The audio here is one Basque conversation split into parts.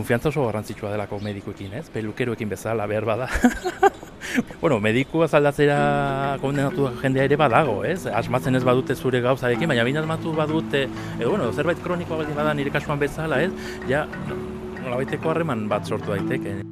Konfiantza oso garrantzitsua delako medikuekin, ez? Pelukeroekin bezala behar bada. bueno, medikua zaldatzera kondenatu jendea ere badago, ez? Asmatzen ez badute zure gauzarekin, baina baina asmatu badute, edo, bueno, zerbait kronikoa baldin bada nire kasuan bezala, ez? Ja, nolabaiteko harreman bat sortu daiteke.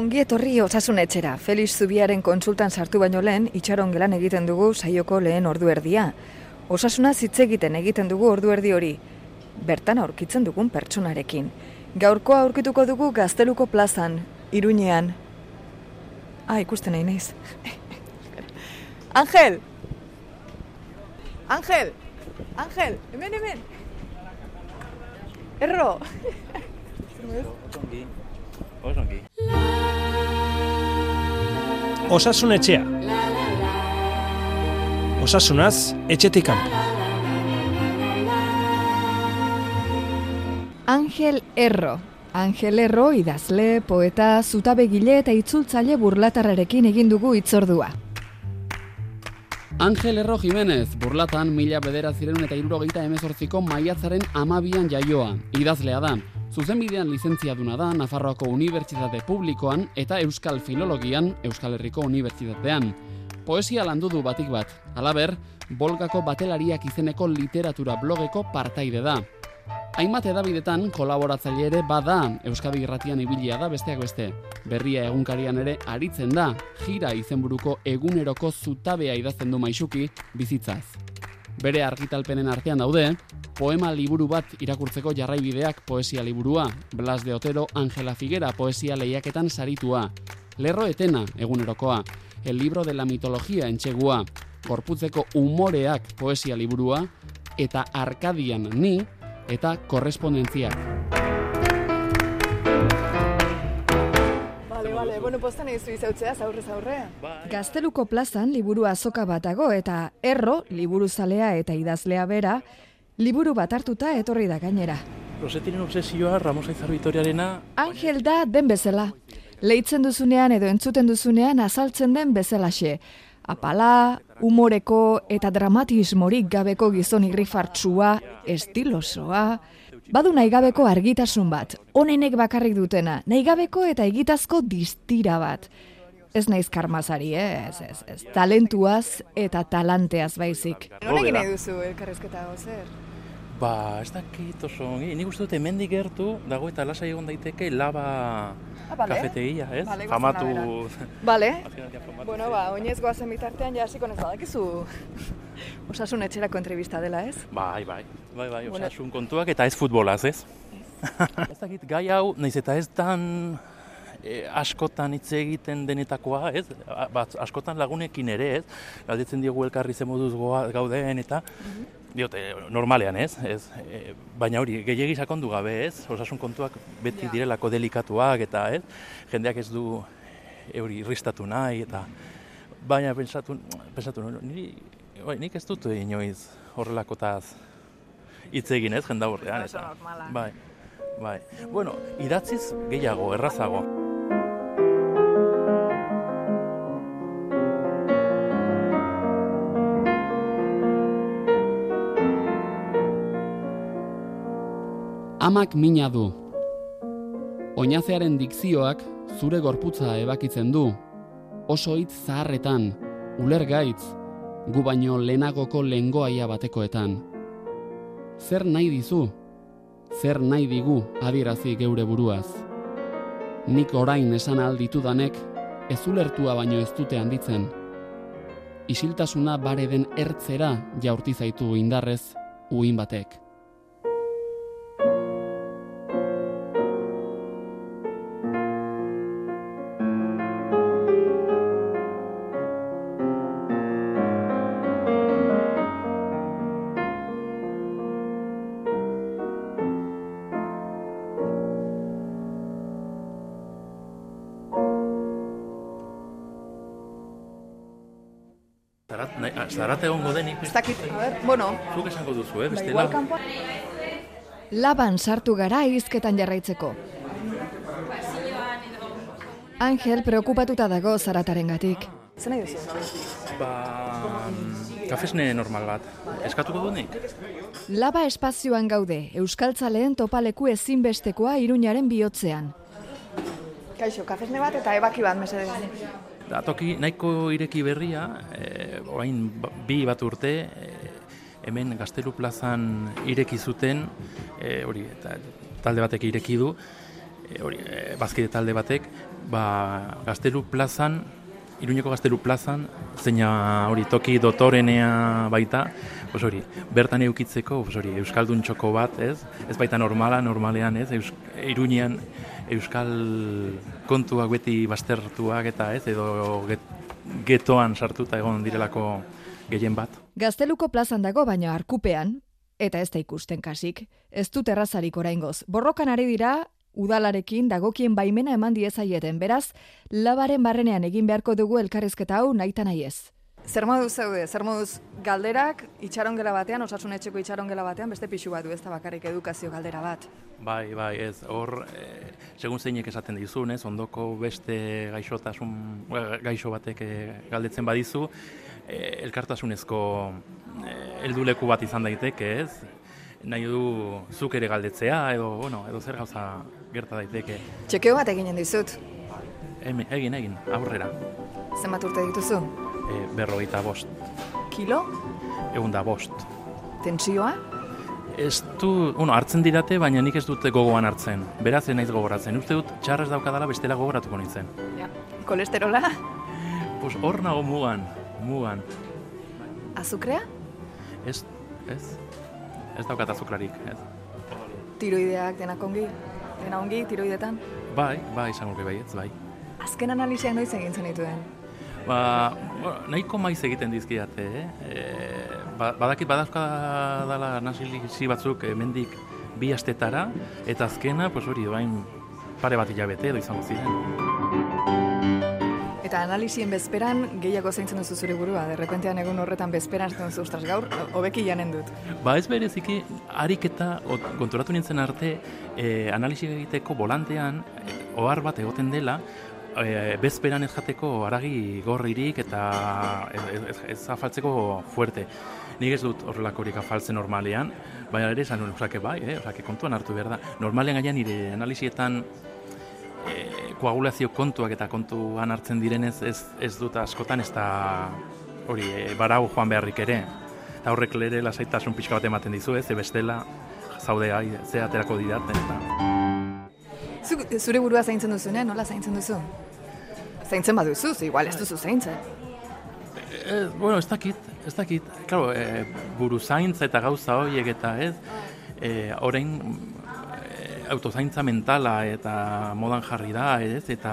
Ongi etorri osasun etxera. Felix Zubiaren konsultan sartu baino lehen, itxaron gelan egiten dugu saioko lehen ordu erdia. Osasuna hitz egiten egiten dugu ordu erdi hori. Bertan aurkitzen dugun pertsonarekin. Gaurkoa aurkituko dugu Gazteluko plazan, Iruñean. Ah, ikusten nahi naiz. Angel! Angel! Angel! Hemen, hemen! Erro! Osongi. Osongi. Osasun etxea. Osasunaz, etxetik kanpo. Angel Erro. Angel Erro idazle, poeta, zutabegile eta itzultzaile burlatarrarekin egin dugu itzordua. Angel Erro Jimenez, burlatan mila bedera ziren eta irurogeita emezortziko maiatzaren amabian jaioa, idazlea da. Zuzenbidean lizentziaduna da Nafarroako Unibertsitate Publikoan eta Euskal Filologian Euskal Herriko Unibertsitatean. Poesia landu du batik bat, alaber, Bolgako Batelariak izeneko literatura blogeko partaide da. Hainbat edabidetan kolaboratzaile ere bada Euskadi Irratian ibilia da besteak beste. Berria egunkarian ere aritzen da, jira izenburuko eguneroko zutabea idazten du maisuki bizitzaz. Bere argitalpenen artean daude, poema liburu bat irakurtzeko jarraibideak poesia liburua, Blas de Otero Angela Figuera poesia lehiaketan saritua, Lerro Etena egunerokoa, El libro de la mitología entxegua, Gorputzeko umoreak poesia liburua, eta Arkadian ni, eta korrespondentziak. Bueno, postan egizu izautzea, zaurre, zaurre. Bai. Gazteluko plazan liburu azoka bat dago eta erro, liburu zalea eta idazlea bera, liburu bat hartuta etorri da gainera. Rosetiren obsesioa, Ramos Aizar Vitoriarena... Angel da den bezala. Leitzen duzunean edo entzuten duzunean azaltzen den bezalaxe. Apala, umoreko eta dramatismorik gabeko gizon irrifartsua, estilosoa, badu nahi gabeko argitasun bat, onenek bakarrik dutena, nahi gabeko eta egitazko distira bat. Ez naiz karmazari, eh? ez, ez, ez, talentuaz eta talanteaz baizik. Norekin nahi duzu elkarrezketa zer? Ba, ez dakit oso ongi. Nik uste dut hemendik gertu, dago eta lasai egon daiteke laba Ah, bale. kafetegia, ez? Goazen Famatu... Famatu Bueno, ba, oinez goazen bitartean ja hasiko nez badakizu osasun etxerako entrevista dela, ez? Bai, bai, bai, bai, Bueno. osasun kontuak eta ez futbolaz, ez? ez dakit, gai hau, naiz eta ez dan e, askotan hitz egiten denetakoa, ez? A- Bat, askotan lagunekin ere, ez? Galdetzen diogu elkarri ze moduz goa, gauden eta diote, normalean, ez? ez e, baina hori, gehiegi sakondu gabe, ez? Osasun kontuak beti Ja. direlako delikatuak eta, ez? Jendeak ez du hori irristatu nahi eta baina pentsatu, pentsatu niri, bai, nik ez dut inoiz horrelakotaz hitz egin ez, jenda horrean. Oso Eta, bai, bai. Bueno, idatziz gehiago, errazago. Amak mina du. Oinazearen dikzioak zure gorputza ebakitzen du. Oso hitz zaharretan, ulergaitz, gu baino lehenagoko lengoaia batekoetan. Zer nahi dizu? Zer nahi digu adierazi geure buruaz? Nik orain esan alditudanek, ez ulertua baino ez dute handitzen. Isiltasuna bare den ertzera jaurti zaitu indarrez uin batek. Zarat, nahi, ah, zarat egongo denik, Ez dakit, a ber, bueno, zuk esango duzu, eh, ba, bestela. Laban sartu gara hizketan jarraitzeko. Angel preokupatuta dago zarataren gatik. Zer nahi duzu? Ba, kafesne normal bat. Eskatuko du nik? Laba espazioan gaude, Euskaltzaleen topaleku ezinbestekoa iruñaren bihotzean. Kaixo, kafesne bat eta ebaki bat, mesedez. Da, toki nahiko ireki berria, e, orain ba- bi bat urte, e, hemen Gaztelu plazan ireki zuten, e, hori, eta talde batek ireki du, e, hori, e, bazkide talde batek, ba, Gaztelu plazan, Iruñeko Gaztelu plazan, zeina hori toki dotorenea baita, pues hori, bertan eukitzeko, pues hori, euskaldun txoko bat, ez? Ez baita normala, normalean, ez? Eus, Iruñean euskal kontuak beti baztertuak eta ez, edo get, getoan sartuta egon direlako gehien bat. Gazteluko plazan dago baina arkupean, eta ez da ikusten kasik, ez dut errazarik oraingoz. Borrokan ari dira, udalarekin dagokien baimena eman diezaieten, beraz, labaren barrenean egin beharko dugu elkarrizketa hau naita nahi ez. Zer moduz zeude, zer moduz galderak itxarongela batean, osasun etxeko itxarongela batean, beste pixu bat du, ez da bakarrik edukazio galdera bat. Bai, bai, ez, hor, e, segun zeinek esaten dizun, ez, ondoko beste gaixotasun, eh, gaixo batek eh, galdetzen badizu, e, elkartasunezko e, helduleku bat izan daiteke, ez, nahi du zuk ere galdetzea, edo, bueno, edo zer gauza gerta daiteke. Txekeo bat eginen dizut. Hemen, egin, egin, aurrera, Zenbat urte dituzu? e, berrogeita bost, Kilo? egun da bost. Tentsioa? Ez du, bueno, hartzen didate, baina nik ez dut gogoan hartzen. Beraz, ez naiz gogoratzen. Uste dut, txarrez daukadala bestela gogoratuko nintzen. Ja. Kolesterola? Pues hor nago mugan, mugan. Azukrea? Ez, ez, ez daukat azuklarik, ez. Tiroideak denak ongi? Dena ongi, tiroidetan? Bai, bai, izan urri bai, ez, bai. Azken analiziak noiz egin zenituen? Ba, nahiko maiz egiten dizkiate, eh? E, ba, badakit badazka dala nasilizi batzuk hemendik bi astetara, eta azkena, pues hori, bain pare bat hilabete edo izango ziren. Eta analizien bezperan gehiago zaintzen duzu zure burua, derrepentean egun horretan bezperan zaten duzu, ostras, gaur, hobeki janen dut. Ba ez bereziki, ariketa ot, konturatu nintzen arte, e, analisi egiteko volantean, e, ohar bat egoten dela, e, bezperan ez jateko aragi gorririk eta ez, ez, ez afaltzeko fuerte. Nik ez dut horrelakorik afaltzen normalean, baina ere esan osake bai, eh? osake kontuan hartu behar da. Normalean gaian nire analisietan e, koagulazio kontuak eta kontuan hartzen direnez ez, ez dut askotan ez da hori e, barau joan beharrik ere. Eta horrek lere lasaitasun pixka bat ematen dizu, ez, bestela zaude gai, ze aterako didaten. Eta... Zu, zure burua zaintzen duzunean, nola zaintzen duzu? Zaintzen baduzu, zu igual ez duzu zaintzen. E, bueno, ez dakit, ez dakit. Claro, e, buru zaintza eta gauza horiek eta ez, e, orain autozaintza mentala eta modan jarri da, ez, eta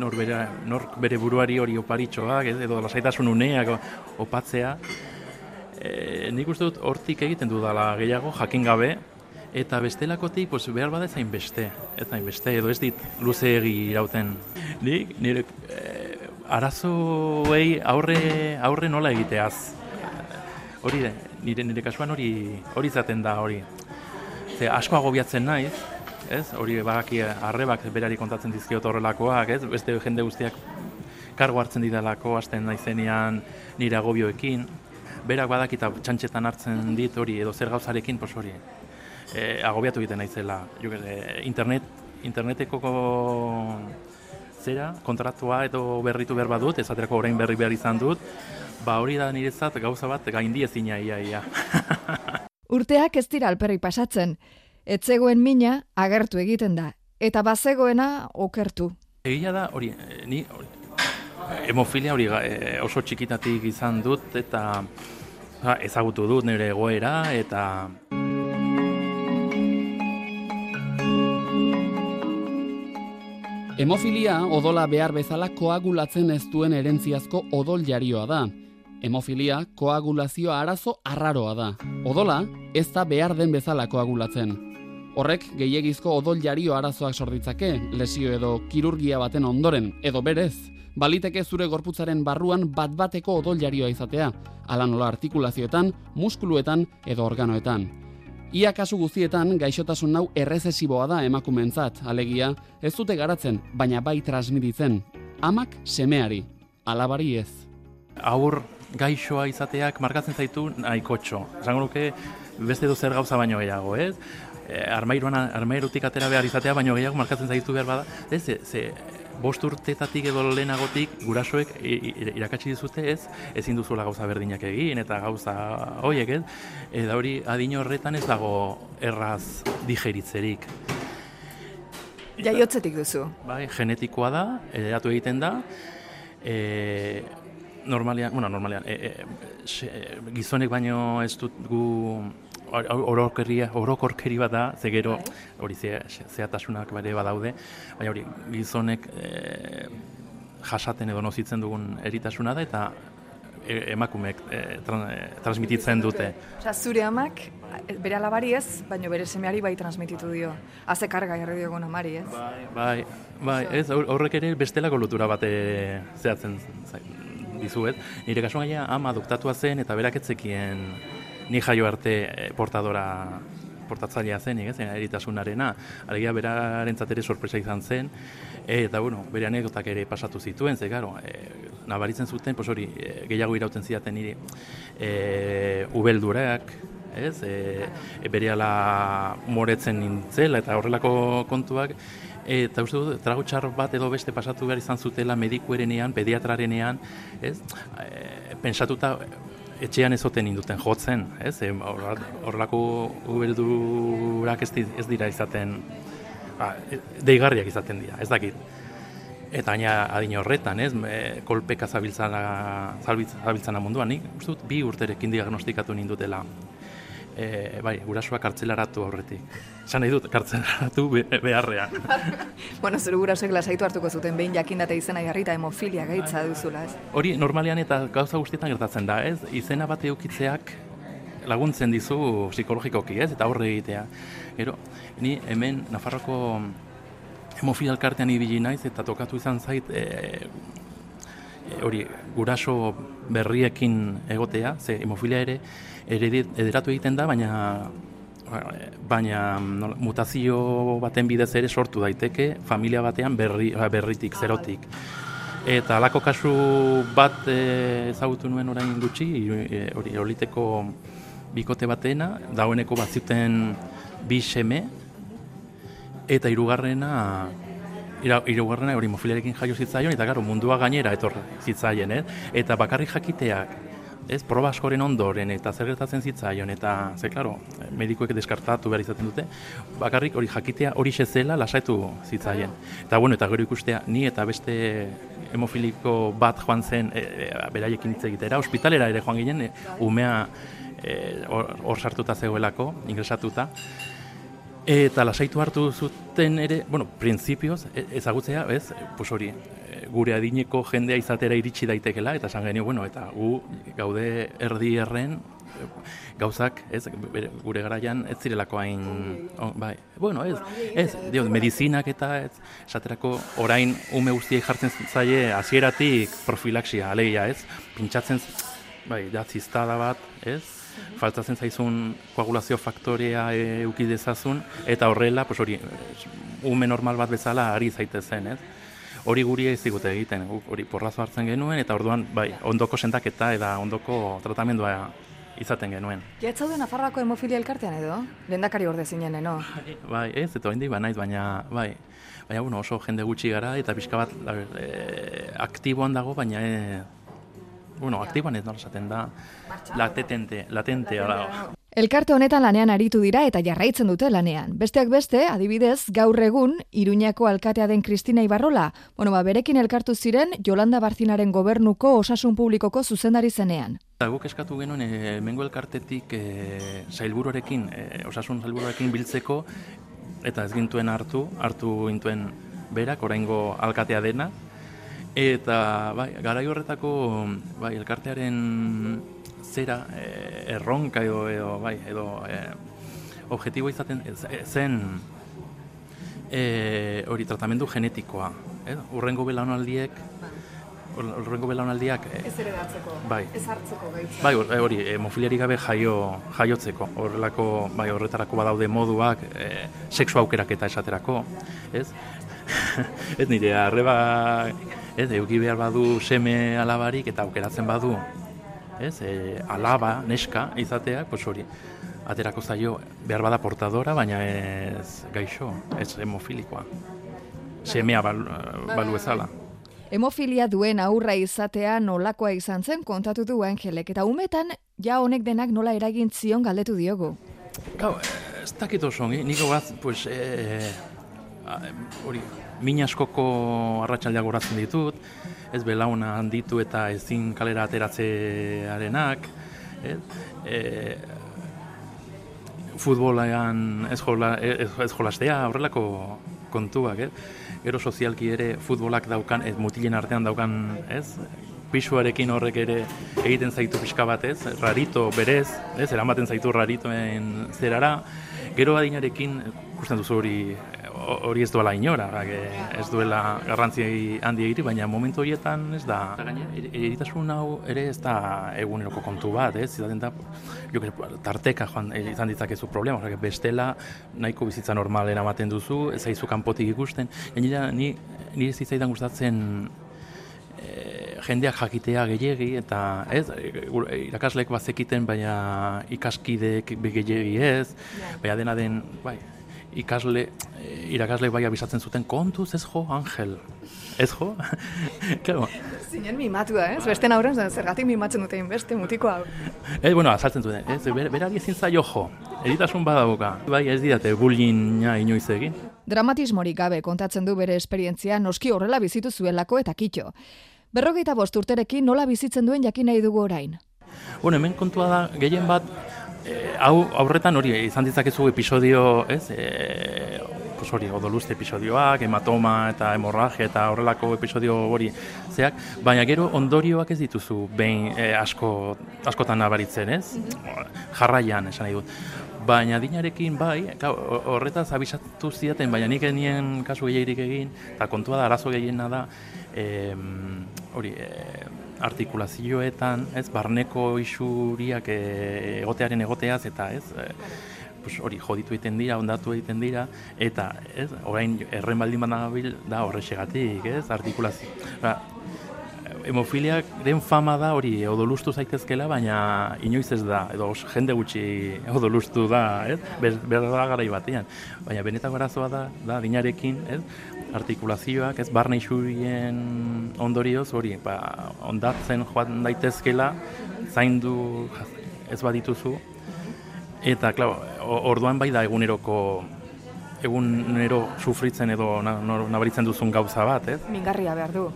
nor bere, nor bere buruari hori oparitxoak, ez, edo lasaitasun uneak opatzea. E, nik uste dut hortik egiten dudala gehiago, jakin gabe, eta bestelakotik pues, behar bada ezain beste, ezain beste, edo ez dit luze egi irauten. Nik, nire e, arazoei aurre, aurre nola egiteaz. Hori, da, nire, nire kasuan hori hori izaten da hori. Ze asko agobiatzen naiz, ez? Hori badaki arrebak berari kontatzen dizkiot horrelakoak, ez? Beste jende guztiak kargo hartzen didalako hasten naizenean nire agobioekin. Berak badakita txantxetan hartzen dit hori edo zer gauzarekin, pos hori. E, agobiatu egiten naizela. Jo, e, internet, interneteko zera, kontratua edo berritu behar badut, esaterako orain berri behar izan dut, ba hori da niretzat gauza bat gaindi ezina ia ia. Urteak ez dira alperrik pasatzen. Etzegoen mina agertu egiten da, eta bazegoena okertu. Egia da, hori, eh, ni hori, hemofilia hori eh, oso txikitatik izan dut eta ezagutu dut nire egoera eta Hemofilia odola behar bezala koagulatzen ez duen erentziazko odol jarioa da. Hemofilia koagulazio arazo arraroa da. Odola ez da behar den bezala koagulatzen. Horrek gehiegizko odol jario arazoak sorditzake, lesio edo kirurgia baten ondoren, edo berez, baliteke zure gorputzaren barruan bat-bateko odol jarioa izatea, ala nola artikulazioetan, muskuluetan edo organoetan. Ia kasu guztietan gaixotasun hau errezesiboa da emakumentzat, alegia, ez dute garatzen, baina bai transmititzen. Amak semeari, alabari ez. Aur gaixoa izateak markatzen zaitu nahikotxo. Esango nuke beste edo zer gauza baino gehiago, ez? E, armairuan, armairutik atera behar izatea baino gehiago markatzen zaitu behar bada. Ez, ze, ze bost urtetatik edo lehenagotik gurasoek irakatsi dizute ez, ezin duzuela gauza berdinak egin eta gauza horiek ez, eta hori adin horretan ez dago erraz digeritzerik. Jaiotzetik duzu. Bai, genetikoa da, eratu egiten da, e, normalean, bueno, normalean, e, e, se, gizonek baino ez dut gu orokorria, orokorkeri bat da, ze gero hori ze, zehatasunak bare badaude, baina hori gizonek e, jasaten edo nozitzen dugun eritasuna da eta e, emakumeek e, tran, e, transmititzen dute. Osea, zure amak, bere alabari ez, baina bere semeari bai transmititu dio. Haze karga jarri diogun amari ez. Bai, bai, ez, hor- horrek ere bestelako lotura bate zehatzen zai- dizuet. Nire kasuan gaia ama adoptatua zen eta berak etzekien ni jaio arte eh, portadora portatzailea zen, ez, eritasunarena. Alegia berarentzat ere sorpresa izan zen, e, eta bueno, bere anekdotak ere pasatu zituen, ze garo, e, nabaritzen zuten, pues hori, gehiago irauten zidaten niri, e, ubeldurak, ez, e, e, berehala moretzen nintzela eta horrelako kontuak, eta uste dut, trago txar bat edo beste pasatu behar izan zutela medikuerenean, pediatrarenean, ez, e, pensatuta etxean ez oten induten jotzen, ez, horrelako ubeldurak ez, ez dira izaten, ba, e, deigarriak izaten dira, ez dakit. Eta gaina adin horretan, ez, e, kolpeka zabiltzana, zabiltz- zabiltzana munduan, nik uste dut bi urterekin diagnostikatu nindutela. E, bai, gurasoak kartzelaratu aurretik. Esan nahi dut, kartzelaratu be- beharrean. Bueno, zure gurasoek lasaitu hartuko zuten behin jakindate izena jarrita hemofilia gaitza duzula ez. Hori normalean eta gauza guztietan gertatzen da, ez? Izena bat eukitzeak laguntzen dizu psikologikoki, ez? Eta aurre egitea. Gero, ni hemen Nafarroko hemofilia elkartean ibili naiz eta tokatu izan zait e, hori guraso berriekin egotea, ze hemofilia ere ederatu egiten da, baina baina nola, mutazio baten bidez ere sortu daiteke familia batean berri, berritik, zerotik. Eta halako kasu bat e, ezagutu nuen orain gutxi, e, hori oliteko bikote batena, dagoeneko bat zuten bi seme, eta hirugarrena hirugarrena hori mofilarekin jaio zitzaion, eta garo mundua gainera etor zitzaien, eh? eta bakarrik jakiteak, ez, proba askoren ondoren, eta zer gertatzen zitzaion, eta, ze, klaro, medikuek deskartatu behar izaten dute, bakarrik hori jakitea hori zela lasaitu zitzaien. Eta, bueno, eta gero ikustea, ni eta beste hemofiliko bat joan zen, e, e, beraiekin hitz egitera, ospitalera ere joan ginen, e, umea e, hor hor sartuta zegoelako, ingresatuta, Eta lasaitu hartu zuten ere, bueno, printzipioz, e- ezagutzea, ez, pues hori, e, gure adineko jendea izatera iritsi daitekela, eta esan genio, bueno, eta gu gaude erdi erren, gauzak, ez, gure garaian ez zirelako hain, on, bai, bueno, ez, ez, dio, medizinak eta, ez, esaterako orain ume guztiek jartzen zaie hasieratik profilaxia, alegia, ez, pintxatzen, bai, da ziztada bat, ez, faltatzen zaizun koagulazio faktorea e, uki dezazun, eta horrela, pues hori, ume normal bat bezala ari zaitezen, ez? Hori guri ez digute egiten, hori porrazo hartzen genuen, eta orduan, bai, ondoko sentaketa eta ondoko tratamendua izaten genuen. Ja, ez zaude Nafarroako hemofilia elkartean edo? Lendakari orde zinen, no? Bai, ez, eta oraindik banaiz, baina, bai, baina, bueno, oso jende gutxi gara, eta pixka bat e, aktiboan dago, baina, e, bueno, aktiboan ez nola esaten da, latente, latente, hala, Elkarte honetan lanean aritu dira eta jarraitzen dute lanean. Besteak beste, adibidez, gaur egun, Iruñako alkatea den Kristina Ibarrola, bueno, ba, berekin elkartu ziren Jolanda Barzinaren gobernuko osasun publikoko zuzendari zenean. Eta guk eskatu genuen e, mengo elkartetik e, sailburuarekin, e, osasun sailburuarekin biltzeko, eta ez gintuen hartu, hartu gintuen berak, oraingo alkatea dena, eta bai, garai horretako bai, elkartearen zera e, erronka edo, edo, bai, edo e, objektibo izaten e, zen e, hori tratamendu genetikoa. Eh? Urrengo belaunaldiek horrengo belaunaldiak e, Ez ere datzeko, Bai. ez hartzeko gaitza. bai hor- hori hemofiliarik gabe jaio jaiotzeko horrelako bai horretarako badaude moduak e, sexu aukeraketa esaterako ez ez nire arreba ez eduki behar badu seme alabarik eta aukeratzen badu ez e, alaba neska izateak pues hori aterako zaio behar bada portadora baina ez gaixo ez hemofilikoa. Semea bal, balu ezala Hemofilia duen aurra izatea nolakoa izan zen kontatu du Angelek. Eta umetan ja honek denak nola eragin zion galdetu diogu. Gau, ez dakit oso niko gaz, pues, e, hori, min askoko arratsaldeak goratzen ditut, ez belauna handitu eta ezin kalera ateratzearenak, ez, e, futbolean ez, jola, ez, ez jolastea, horrelako kontuak, ez? Gero sozialki ere futbolak daukan, ez mutilen artean daukan, ez? Pisuarekin horrek ere egiten zaitu pixka bat, ez? Rarito berez, ez? Eramaten zaitu raritoen zerara. Gero adinarekin, ikusten duzu hori hori ez duela inora, bake, ez duela garrantzi handi egiri, baina momentu horietan ez da. Er- eritasun hau ere ez da eguneroko kontu bat, ez? Izaten da, jo, tarteka joan eh, izan ditzakezu problema, osea, bestela nahiko bizitza normal eramaten duzu, ez zaizu kanpotik ikusten. Gainera, ni ni ez zitzaidan gustatzen eh, jendeak jakitea gehiegi eta ez irakasleek bazekiten baina ikaskideek gehiegi ez baina dena den bai ikasle eh, irakasleek bai abisatzen zuten kontuz ez jo Angel ez jo claro Zinen mimatua, ez? Beste aurren, zergatik mimatzen dute beste mutiko hau. Eh, bueno, azaltzen zuten, ez, ber, berari ezin zaio jo, eritasun badauka. Bai, ez didate bullyinga inoiz egin. Dramatismorik gabe kontatzen du bere esperientzia noski horrela bizitu zuelako eta kitxo. Berrogeita bost urterekin nola bizitzen duen jakin nahi dugu orain. Bueno, hemen kontua da, gehien bat, eh, hau aurretan hori izan ditzakezu episodio, ez, e, pues hori, odoluzte episodioak, hematoma eta hemorragia eta horrelako episodio hori zeak, baina gero ondorioak ez dituzu behin e, asko, askotan nabaritzen, ez? Jarraian, esan nahi dut. Baina dinarekin bai, horretaz abisatu zidaten, baina nik genien kasu gehierik egin, eta kontua da, arazo gehiena da, em, hori, e, artikulazioetan, ez, barneko isuriak e, egotearen egoteaz, eta ez, e, pues hori joditu egiten dira, ondatu egiten dira, eta ez, orain erren baldin badabil da horrexegatik, ez, artikulazio. Ba, hemofiliaren fama da hori odolustu zaitezkela, baina inoiz ez da, edo jende gutxi odolustu da, ez? Ber, berda garai batean. Baina benetako arazoa da, da dinarekin, ez? Artikulazioak, ez barne isurien ondorioz, hori, ba, ondatzen joan daitezkela, zaindu ez badituzu, eta, klar, orduan bai da eguneroko egunero sufritzen edo nabaritzen duzun gauza bat, ez? Mingarria behar du.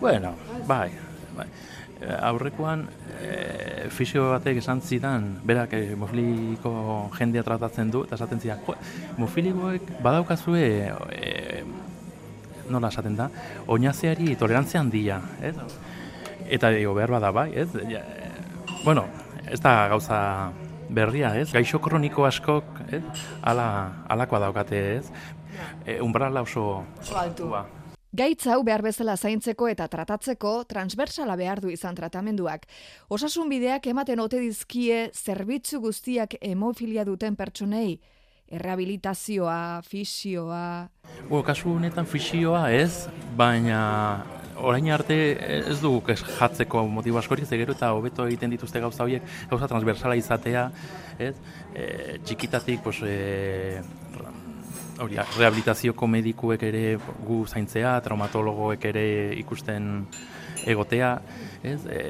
Bueno, bai, bai. Eh, Aurrekoan e, fisio batek esan zidan, berak e, hemofiliko jendea tratatzen du, eta esaten zidan, jo, hemofilikoek badaukazue, e, nola esaten da, oinazeari tolerantzia handia, ez? Eta digo, behar bada bai, ez? Ja, bueno, ez da gauza berria, ez? Gaixo kroniko askok, ez? Ala, alakoa daukate, ez? E, umbrala oso, Oso altu. Ba, Gaitz hau behar bezala zaintzeko eta tratatzeko transversala behar du izan tratamenduak. Osasun bideak ematen ote dizkie zerbitzu guztiak hemofilia duten pertsonei. Errehabilitazioa, fisioa... Bo, kasu honetan fisioa ez, baina orain arte ez dugu ez jatzeko motibo askorik, ze gero eta hobeto egiten dituzte gauza horiek, gauza transversala izatea, ez? E, txikitatik, pues, e, hori, rehabilitazioko medikuek ere gu zaintzea, traumatologoek ere ikusten egotea, ez? E,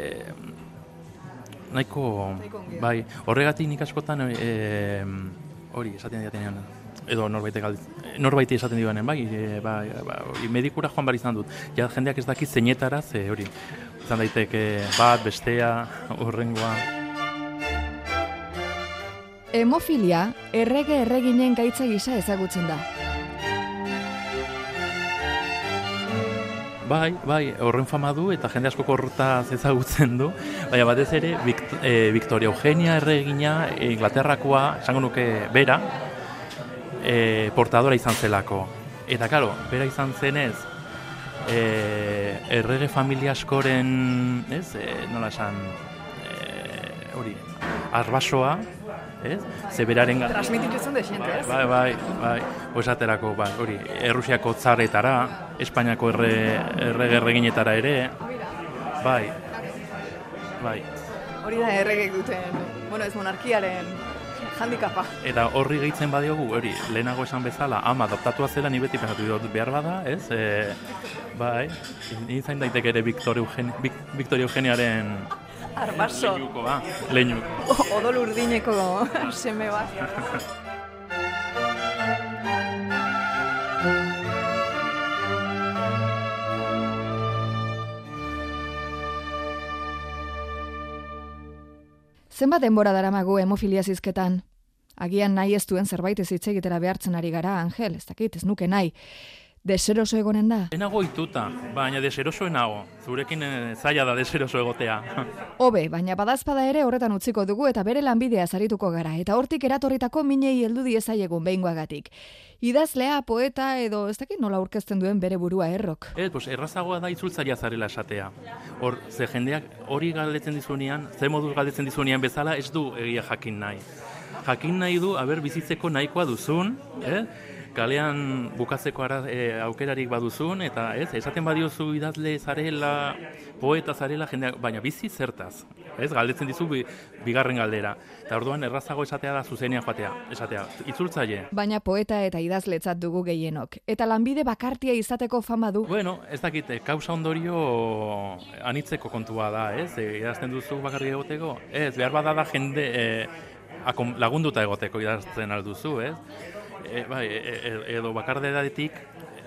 nahiko, bai, horregatik nik askotan e, hori esaten diatenean, edo norbait norbaiti esaten dioanen, bai, e, ba, ba, hori, medikura joan bar izan dut. Ja jendeak ez daki zeinetara, ze hori, izan daiteke bat, bestea, horrengoa. Hemofilia errege erreginen gaitza gisa ezagutzen da. Bai, bai, horren fama du eta jende asko horretaz ezagutzen du, baina batez ere Vict e, Victoria Eugenia erregina Inglaterrakoa, esango nuke bera, e, portadora izan zelako. Eta karo, bera izan zenez, e, errege familia askoren, ez, e, nola esan, e, hori, arbasoa, ez, zeberaren gara. Transmititu zuen desiente, ez? Bai, bai, bai, osaterako, bai, hori, Errusiako tzaretara, Espainiako erre, erreginetara ere, bai, bai. Hori da erregek duten, bueno, ez monarkiaren handikapa. Eta horri gehitzen badiogu, hori, lehenago esan bezala, ama adoptatua zela, ni beti pensatu dut behar bada, ez? E, bai, ni zain daiteke ere Victor Eugen, Vic- Victoria Eugeniaren Arbaso, leinuko, ba, leinuko. odol urdineko seme bat. Zenbat denbora daramagu hemofilia zizketan? Agian nahi ez duen zerbait ez hitz egitera behartzen ari gara, Angel, ez dakit, ez nuke nahi. Deseroso egonen da? Enago ituta, baina deseroso enago. Zurekin eh, zaila da deseroso egotea. Hobe, baina badazpada ere horretan utziko dugu eta bere lanbidea zarituko gara, eta hortik eratorritako minei heldu diezaiegun behingoagatik. Idazlea, poeta edo ez dakit nola aurkezten duen bere burua errok. Ez, pues, errazagoa da itzultzaria zarela esatea. Hor, ze jendeak hori galdetzen dizunean, ze moduz galdetzen dizunean bezala, ez du egia jakin nahi. Jakin nahi du, aber bizitzeko nahikoa duzun, eh? Kalean bukatzeko ara, e, aukerarik baduzun, eta ez, esaten badiozu idazle zarela, poeta zarela, jendeak, baina bizi zertaz. Ez, galdetzen dizu bi, bigarren galdera. Eta orduan errazago esatea da zuzenean joatea, esatea, itzultzaile. Baina poeta eta idazletzat dugu gehienok. Eta lanbide bakartia izateko fama du. Bueno, ez dakit, eh, kausa ondorio anitzeko kontua da, ez? E, idazten duzu bakarrik egoteko? Ez, behar bada da jende e, lagunduta egoteko idazten alduzu, ez? E, bai, e, e, edo bakardedadetik e,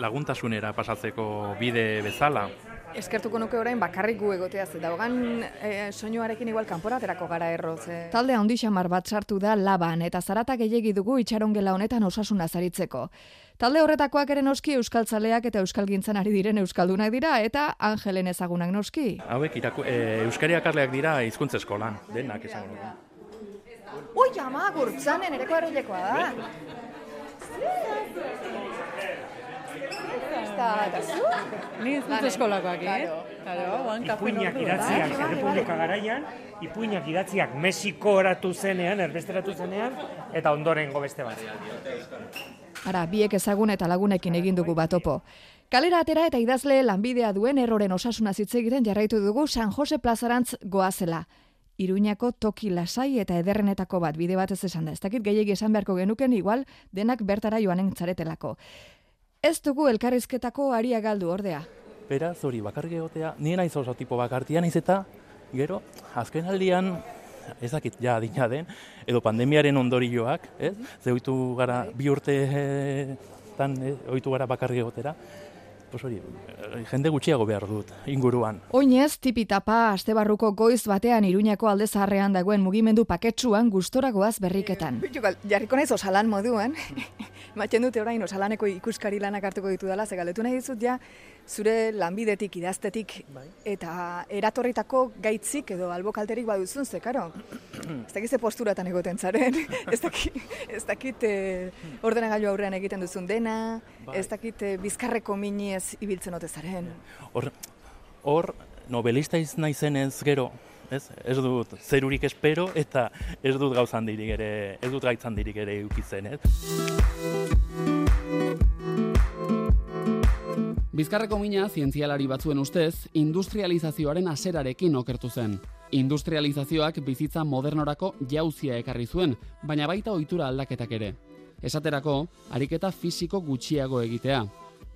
laguntasunera pasatzeko bide bezala. Eskertuko nuke orain bakarrik gu egotea ze daugan e, soinuarekin igual kanporaterako gara erro ze. Talde handi xamar bat sartu da laban eta zarata gehiegi dugu itxarongela honetan osasuna zaritzeko. Talde horretakoak ere noski euskaltzaleak eta euskalgintzan ari diren euskaldunak dira eta Angelen ezagunak noski. Hauek iraku, e, euskari akarleak dira hizkuntza eskolan, denak dugu. Ui, ama, gurtzanen ereko erreilekoa da. Eta, eta zu? Ni hizkuntza eskolakoak, eh? Claro, guan Ipuinak nordu, idatziak bai. Errepublika garaian, ipuinak idatziak Mexiko oratu zenean, erbesteratu zenean, eta ondorengo beste bat. Ara, biek ezagun eta lagunekin egin dugu batopo. Kalera atera eta idazle lanbidea duen erroren osasuna hitz egiten jarraitu dugu San Jose plazarantz goazela. Iruñako toki lasai eta ederrenetako bat bide batez esan da. Ez dakit gehiegi esan beharko genuken igual denak bertara joanen zaretelako. Ez dugu elkarrizketako aria galdu ordea. Beraz, hori, bakarrik egotea, nien naiz oso tipo bakartia naiz eta, gero, azken aldian, ez dakit ja adina den, edo pandemiaren ondorioak, ez? Ze ohitu gara bi urte tan, eh, ohitu gara bakarrik egotera, pues hori, eh, jende gutxiago behar dut, inguruan. Oinez, tipitapa, astebarruko goiz batean Iruñako alde zaharrean dagoen mugimendu paketsuan gustoragoaz berriketan. Bitu, jarriko naiz osalan moduan. Maten dute orain osalaneko ikuskari lanak hartuko ditu dela, ze galdetu nahi dizut ja, zure lanbidetik, idaztetik, eta eratorritako gaitzik edo albokalterik baduzun, ze, karo, ez dakit ze posturatan egoten zaren, ez dakit, ez dakit eh, ordenagailu aurrean egiten duzun dena, ez dakit eh, bizkarreko miniez ibiltzen ote zaren. Hor, hor, novelista iz naizenez gero, ez? Ez dut zerurik espero eta ez dut gauzan dirik ere, ez dut gaitzan dirik ere eukitzen, ez? Bizkarreko mina zientzialari batzuen ustez, industrializazioaren haserarekin okertu zen. Industrializazioak bizitza modernorako jauzia ekarri zuen, baina baita ohitura aldaketak ere. Esaterako, ariketa fisiko gutxiago egitea.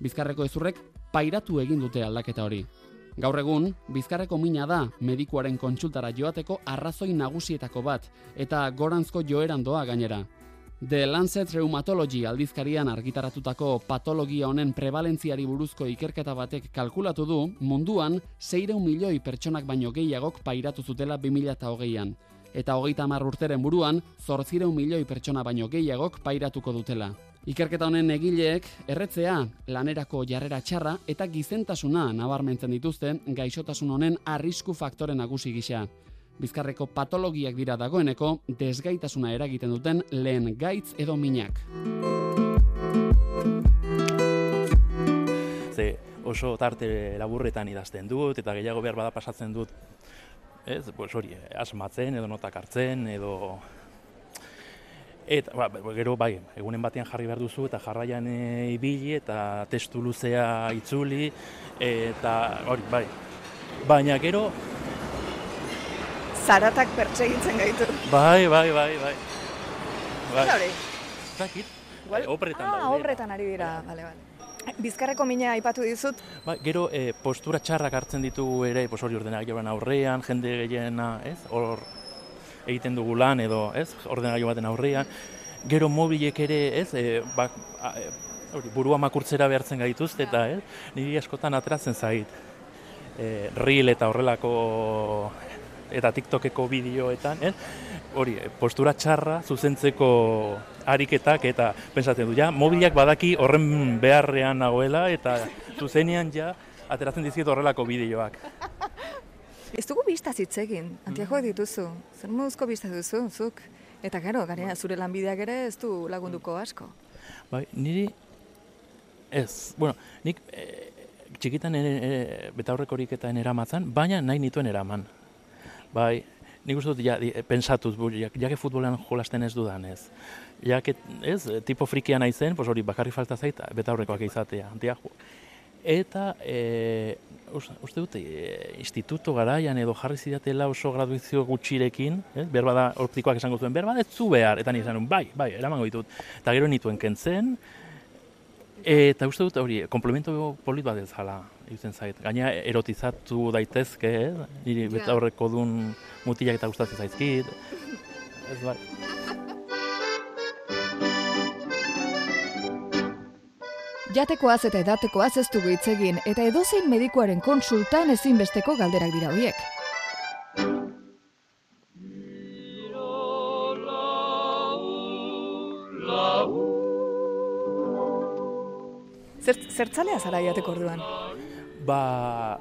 Bizkarreko ezurrek pairatu egin dute aldaketa hori. Gaur egun, bizkarreko mina da medikuaren kontsultara joateko arrazoi nagusietako bat, eta goranzko joeran doa gainera. The Lancet Rheumatology aldizkarian argitaratutako patologia honen prevalentziari buruzko ikerketa batek kalkulatu du munduan 600 milioi pertsonak baino gehiagok pairatu zutela 2008an. Eta hogeita hamar urteren buruan, zortzireun milioi pertsona baino gehiagok pairatuko dutela. Ikerketa honen egileek erretzea, lanerako jarrera txarra eta gizentasuna nabarmentzen dituzte gaixotasun honen arrisku faktore nagusi gisa. Bizkarreko patologiak dira dagoeneko desgaitasuna eragiten duten lehen gaitz edo minak. Ze oso tarte laburretan idazten dut, eta gehiago behar bada pasatzen dut, ez, pues hori, asmatzen, edo notak hartzen, edo... Eta, ba, gero, bai, egunen batean jarri behar duzu, eta jarraian e, ibili, eta testu luzea itzuli, eta hori, bai. Baina gero, Zaratak pertsegitzen gaitu. bai, bai, bai, bai. Bai, Hori. zakit, Igual- eh, opretan ah, daude. horretan ari dira, bale, bale. Bizkarreko mina aipatu dizut, Ba, gero e, postura txarrak hartzen ditugu ere, pues hori ordenagailuaren aurrean, jende gehiena, ez? Hor egiten dugu lan edo, ez? Ordenagailu baten aurrean. Gero mobilek ere, ez? E, ba, a, e, hori, burua makurtzera behartzen gaituzte eta, ez? Niri askotan atratzen zait. E, reel eta horrelako eta TikTokeko bideoetan, ez? Hori, e, postura txarra zuzentzeko ariketak eta pensatzen du, ja, mobilak badaki horren beharrean nagoela eta zuzenean ja ateratzen dizkiet horrelako bideoak. ez dugu bistaz hitz egin, antiagoak dituzu. Zer moduzko bista duzu, zuk? Eta gero, gainera zure lanbideak ere ez du lagunduko asko. Bai, niri ez, bueno, nik e, txikitan ere, e, betaurrekorik eta eramatzen, baina nahi nituen eraman. Bai, nik uste dut, ja, di- pensatuz, bu, jak, jake futbolean jolasten ez dudan ez. Jake, ez, tipo frikia naizen, pues hori bakarri falta zait, betaurrekoak izatea, antiago. Eta, e, us- uste dut, e, instituto garaian edo jarri zidatela oso graduizio gutxirekin, ez? behar bada, optikoak esango zuen, behar bada ez zu behar, eta nizan, bai, bai, eramango ditut. Eta gero nituen kentzen, eta uste dut hori, komplemento polit bat ez jala, irutzen zait. Gaina erotizatu daitezke, ez? niri Ja. betaurreko dun mutilak eta gustatzen zaizkit. Ez bai. Jatekoaz eta edatekoaz ez dugu hitz egin eta edozein medikuaren konsultan ezinbesteko galderak dira horiek. Zer, zertzalea zara jateko orduan? Ba,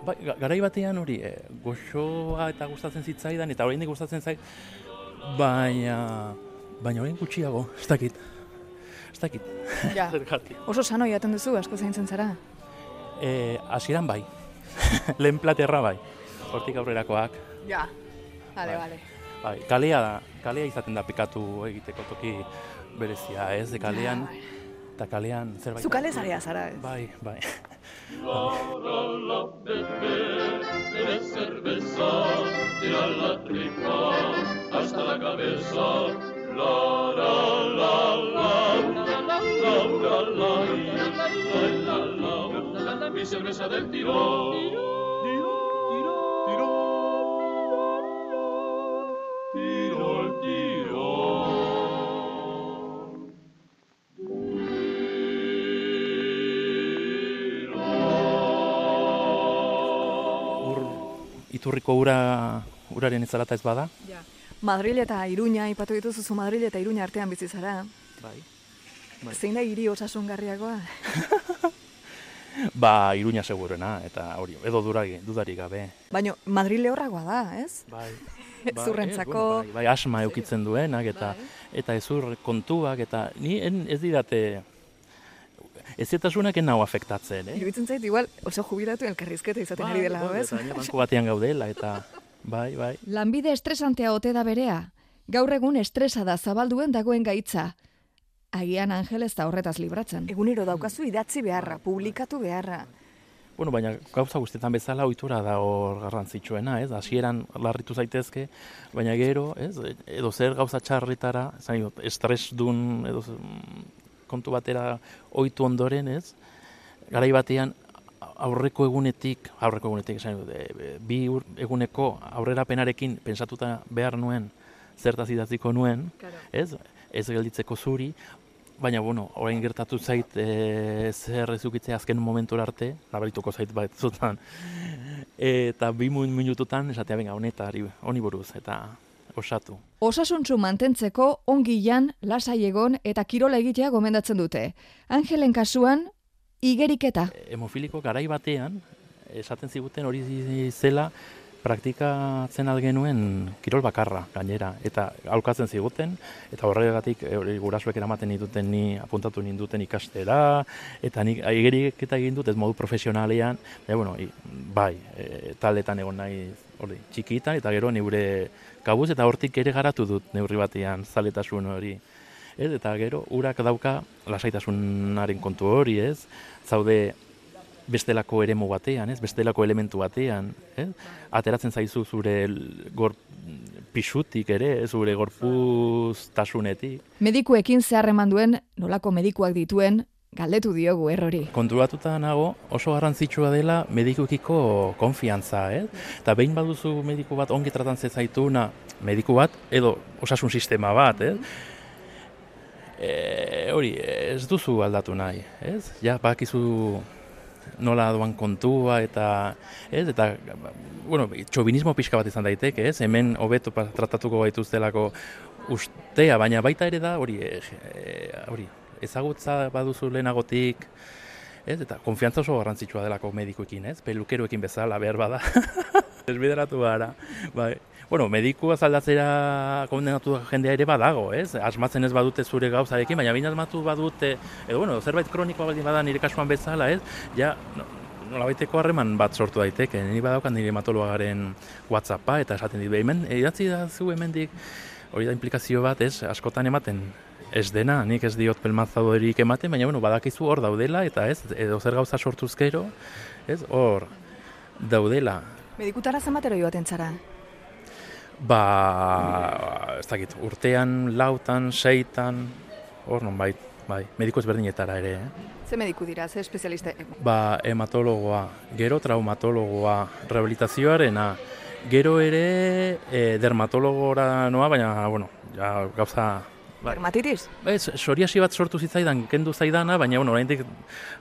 ga- garai batean hori, e, goxoa eta gustatzen zitzaidan, eta oraindik gustatzen zait, baina, baina orain gutxiago, ez dakit. Ez dakit. Ja. Oso sano jaten duzu, asko zaintzen zara. E, hasieran bai. Lehen platerra bai. Hortik aurrerakoak. Ja. Bale, Bai. bale. Bai, kalea da, kalea izaten da pikatu egiteko toki berezia, ez? De kalean, eta kalean zerbait... Zu kale zarea zara, ez? Bai, bai. Ur, iturriko ura, uraren itzalata ez bada. Ja. Madril eta Iruña, ipatu dituzu zu Madril eta Iruña artean bizi zara. Bai. Bai. Zein da hiri osasungarriagoa? Ba, iruña segurena, eta hori, edo durari, dudarik gabe. Baina Madril lehorragoa da, ez? Bai. Zurrentzako- bai, bai, asma eukitzen duenak, eta eta ezur kontuak, eta ni en, ez didate, ez zetasunak en nau afektatzen, eh? Iruditzen zait, igual oso jubilatu elkarrizketa izaten ari dela, bai, ez? banku batean gaudela, eta bai, bai. Lanbide estresantea ote da berea. Gaur egun estresa da zabalduen dagoen gaitza. Agian Angel ez da horretaz libratzen. Egunero daukazu idatzi beharra, publikatu beharra. Bueno, baina gauza guztietan bezala ohitura da hor garrantzitsuena, ez? Hasieran larritu zaitezke, baina gero, ez? Edo zer gauza txarritara, esan dut, estresdun edo ze- mm, kontu batera ohitu ondoren, ez? Garai batean aurreko egunetik, aurreko egunetik esan dut, e, bi ur- eguneko aurrerapenarekin pensatuta behar nuen zertaz idatziko nuen, ez? Ez gelditzeko zuri, Baina, bueno, orain gertatu zait e, zer ezukitzea azken momentura arte, nabarituko zait bat zutan. Eta bi min- minututan esatea benga honetari, honi buruz, eta osatu. Osasuntsu mantentzeko ongilan, lasai egon eta kirola egitea gomendatzen dute. Angelen kasuan, igeriketa. Hemofiliko garai batean, esaten ziguten hori zela praktikatzen algenuen kirol bakarra gainera, eta aurkatzen ziguten, eta horregatik e, hori gurasuek eramaten dituten ni apuntatu ninduten ikastera, eta nik aigerik eta egin dut ez modu profesionalean, e, bueno, i, bai, e, taldetan egon nahi hori, txikita, eta gero neure kabuz, eta hortik ere garatu dut neurri batean zaletasun hori. Ez, eta gero, urak dauka lasaitasunaren kontu hori, ez? Zaude bestelako eremu batean, ez? Bestelako elementu batean, ez? Ateratzen zaizu zure gor pisutik ere, zure gorpuz tasunetik. Medikuekin zeharreman duen, nolako medikuak dituen, galdetu diogu errori. Konturatuta nago oso garrantzitsua dela medikukiko konfiantza, eh? Eta behin baduzu mediku bat ongi tratan zaituna, mediku bat edo osasun sistema bat, eh? E, hori, ez duzu aldatu nahi, ez? Ja, bakizu nola doan kontua eta ez eta bueno, txobinismo pixka bat izan daiteke, ez? Hemen hobeto tratatuko gaituztelako ustea, baina baita ere da hori e, hori ezagutza baduzu lehenagotik ez? Eta konfiantza oso garrantzitsua delako medikuekin, ez? Pelukeroekin bezala behar bada. Desbideratu gara. Bai. Bueno, mediku azaldatzera kondenatu jendea ere badago, ez? Asmatzen ez badute zure gauzarekin, baina baina asmatu badute, edo bueno, zerbait kronikoa baldin bada nire kasuan bezala, ez? Ja, no, nolabaiteko harreman bat sortu daiteke, nire badaukan nire hematologaren WhatsAppa, eta esaten dit, hemen, idatzi da zu hemendik, hori da implikazio bat, ez, askotan ematen, ez dena, nik ez diot pelmazadorik ematen, baina bueno, badakizu hor daudela, eta ez, edo zer gauza sortuzkero, ez, hor daudela. Medikutara zenbatero joaten zara? Ba, ez dakit, urtean, lautan, seitan, hor non bai, bai, mediko ezberdinetara ere, eh? Ze mediku dira, ze espezialista? Ba, hematologoa, gero traumatologoa, rehabilitazioarena, gero ere e, dermatologora noa, baina, bueno, ja, gauza... Bai. Dermatitis? Ez, soriasi bat sortu zitzaidan, kendu zaidana, baina, bueno, oraindik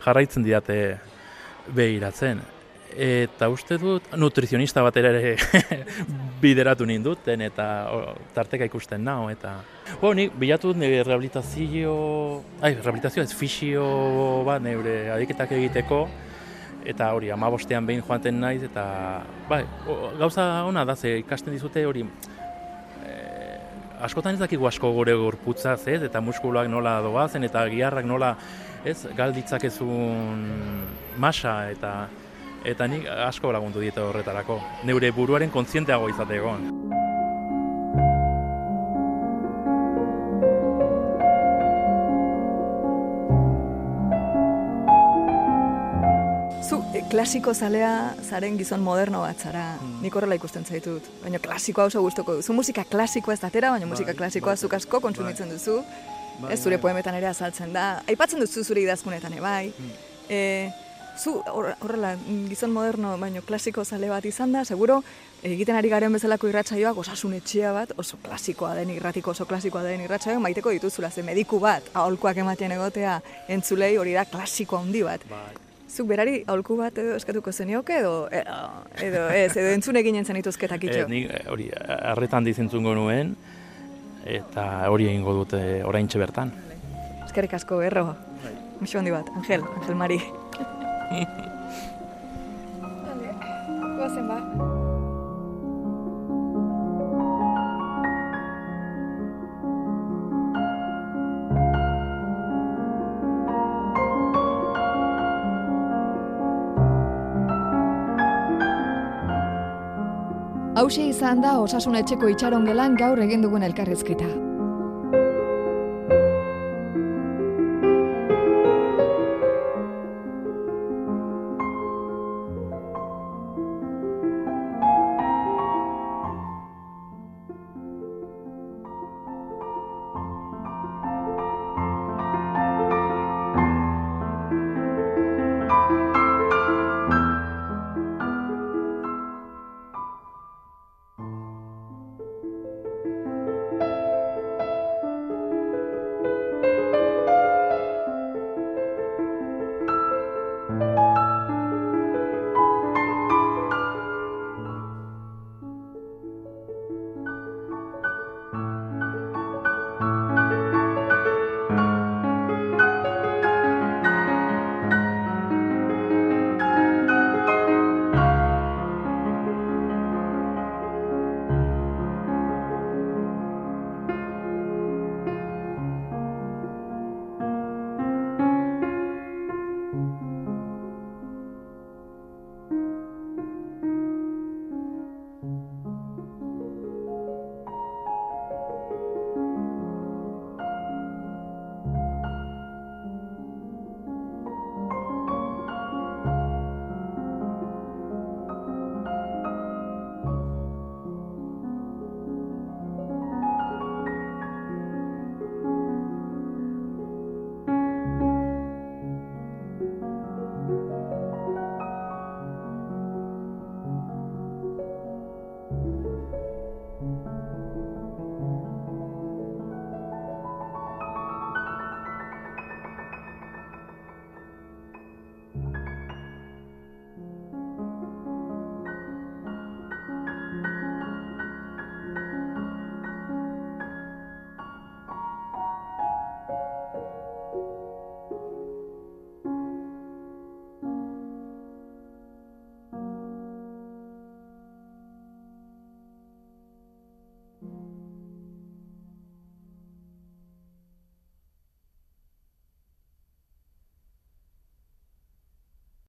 jarraitzen didate behiratzen eta uste dut nutrizionista bat ere bideratu ninduten eta tarteka ikusten nao eta bo, nik bilatu dut rehabilitazio ai, rehabilitazio ez fisio bat neure adiketak egiteko eta hori amabostean behin joaten naiz eta bai, gauza ona da ze ikasten dizute hori eh, askotan ez dakigu asko gure gorputzaz, ez? Eta muskuloak nola doazen eta giharrak nola, ez? Galditzakezun masa eta eta nik asko lagundu diete horretarako. Neure buruaren kontzienteago izateko. Zu, e, klasiko zalea zaren gizon moderno bat zara, hmm. nik horrela ikusten zaitut. Baina klasikoa oso gustoko duzu. Musika klasikoa ez datera, baina musika bai, klasikoa bai, zuk asko kontsumitzen bai. duzu. Bai, ez zure bai, poemetan ere azaltzen da. Aipatzen duzu zure idazkunetan, bai. Hmm. E, zu horrela gizon moderno baino klasiko zale bat izan da, seguro egiten ari garen bezalako irratsaioak osasun etxea bat, oso klasikoa den irratiko oso klasikoa den irratsaioak maiteko dituzula ze mediku bat aholkuak ematen egotea entzulei hori da klasiko handi bat. Bai. Zuk berari aholku bat edo eskatuko zenioke edo edo, edo ez edo entzun egin zen ituzketak itxo. Eh, ni hori harretan dizentzungo nuen eta hori egingo dute oraintxe bertan. Eskerrik asko berro. Bai. Muxo handi bat, Angel, Angel Mari. Goazen ba. Hauxe izan da osasun etxeko itxaron gelan gaur egin dugun elkarrizkita.